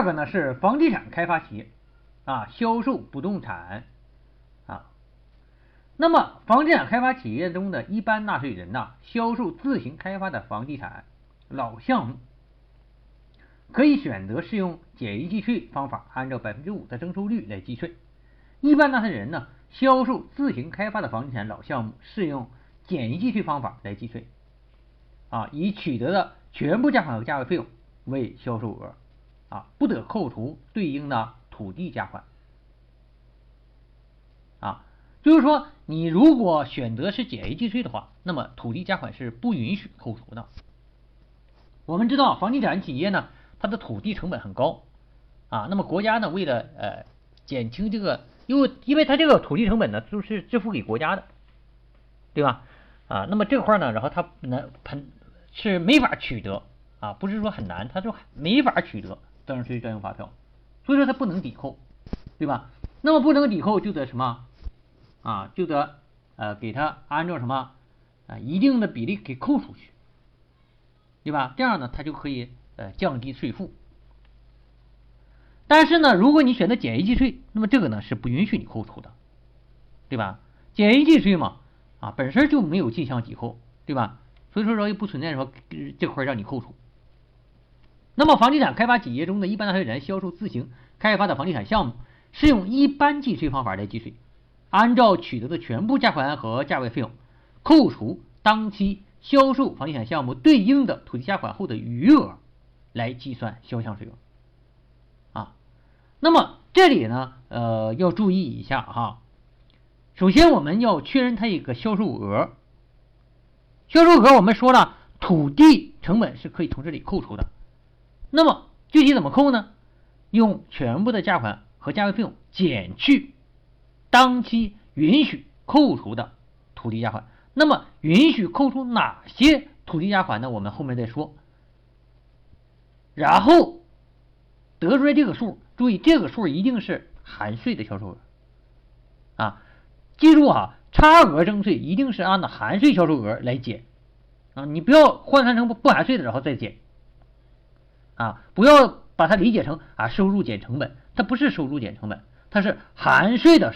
第二个呢是房地产开发企业啊，销售不动产啊。那么房地产开发企业中的一般纳税人呢，销售自行开发的房地产老项目，可以选择适用简易计税方法，按照百分之五的征收率来计税。一般纳税人呢，销售自行开发的房地产老项目，适用简易计税方法来计税。啊，以取得的全部价款和价位费用为销售额，啊，不得扣除对应的土地价款。啊，就是说，你如果选择是简易计税的话，那么土地价款是不允许扣除的。我们知道，房地产企业呢，它的土地成本很高，啊，那么国家呢，为了呃减轻这个，因为因为它这个土地成本呢，就是支付给国家的，对吧？啊，那么这块呢，然后它能喷。是没法取得啊，不是说很难，他就没法取得增值税专用发票，所以说它不能抵扣，对吧？那么不能抵扣就得什么啊？就得呃给他按照什么啊一定的比例给扣出去，对吧？这样呢，它就可以呃降低税负。但是呢，如果你选择简易计税，那么这个呢是不允许你扣除的，对吧？简易计税嘛啊本身就没有进项抵扣，对吧？所以说，说也不存在说这块让你扣除。那么，房地产开发企业中的一般纳税人销售自行开发的房地产项目，适用一般计税方法来计税，按照取得的全部价款和价位费用，扣除当期销售房地产项目对应的土地价款后的余额来计算销项税额。啊，那么这里呢，呃，要注意一下哈。首先，我们要确认它一个销售额。销售额我们说了，土地成本是可以从这里扣除的。那么具体怎么扣呢？用全部的价款和价位费用减去当期允许扣除的土地价款。那么允许扣除哪些土地价款呢？我们后面再说。然后得出来这个数，注意这个数一定是含税的销售额啊！记住啊。差额征税一定是按照含税销售额来减啊，你不要换算成不不含税的然后再减啊，不要把它理解成啊收入减成本，它不是收入减成本，它是含税的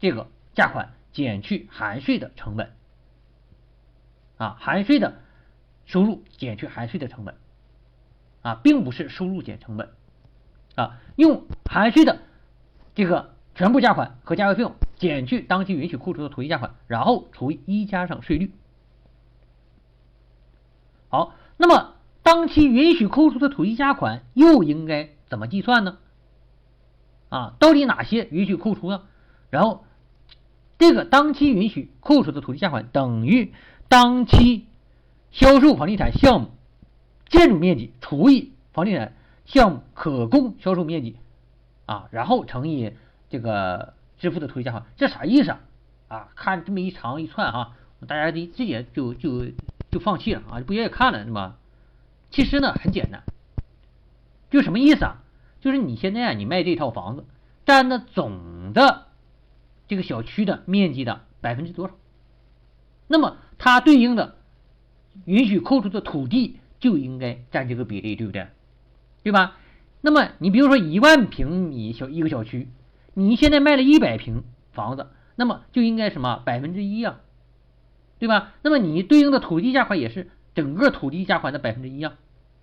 这个价款减去含税的成本啊，含税的收入减去含税的成本啊，并不是收入减成本啊，用含税的这个全部价款和价格费用。减去当期允许扣除的土地价款，然后除以一加上税率。好，那么当期允许扣除的土地价款又应该怎么计算呢？啊，到底哪些允许扣除呢？然后这个当期允许扣除的土地价款等于当期销售房地产项目建筑面积除以房地产项目可供销售面积啊，然后乘以这个。支付的土地价款，这啥意思啊？啊，看这么一长一串哈，大家的直接就就就放弃了啊，不愿意看了是吧？其实呢很简单，就什么意思啊？就是你现在啊，你卖这套房子占的总的这个小区的面积的百分之多少？那么它对应的允许扣除的土地就应该占这个比例，对不对？对吧？那么你比如说一万平米小一个小区。你现在卖了一百平房子，那么就应该什么百分之一啊，对吧？那么你对应的土地价款也是整个土地价款的百分之一啊，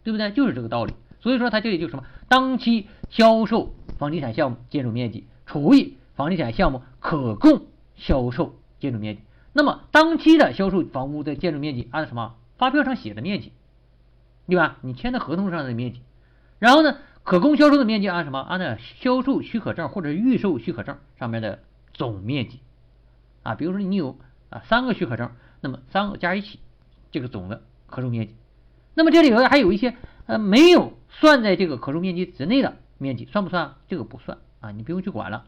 对不对？就是这个道理。所以说它这里就什么当期销售房地产项目建筑面积除以房地产项目可供销售建筑面积。那么当期的销售房屋的建筑面积按什么发票上写的面积，对吧？你签的合同上的面积，然后呢？可供销售的面积按什么？按照销售许可证或者预售许可证上面的总面积啊。比如说你有啊三个许可证，那么三个加一起，这个总的可售面积。那么这里头还有一些呃没有算在这个可售面积之内的面积，算不算？这个不算啊，你不用去管了。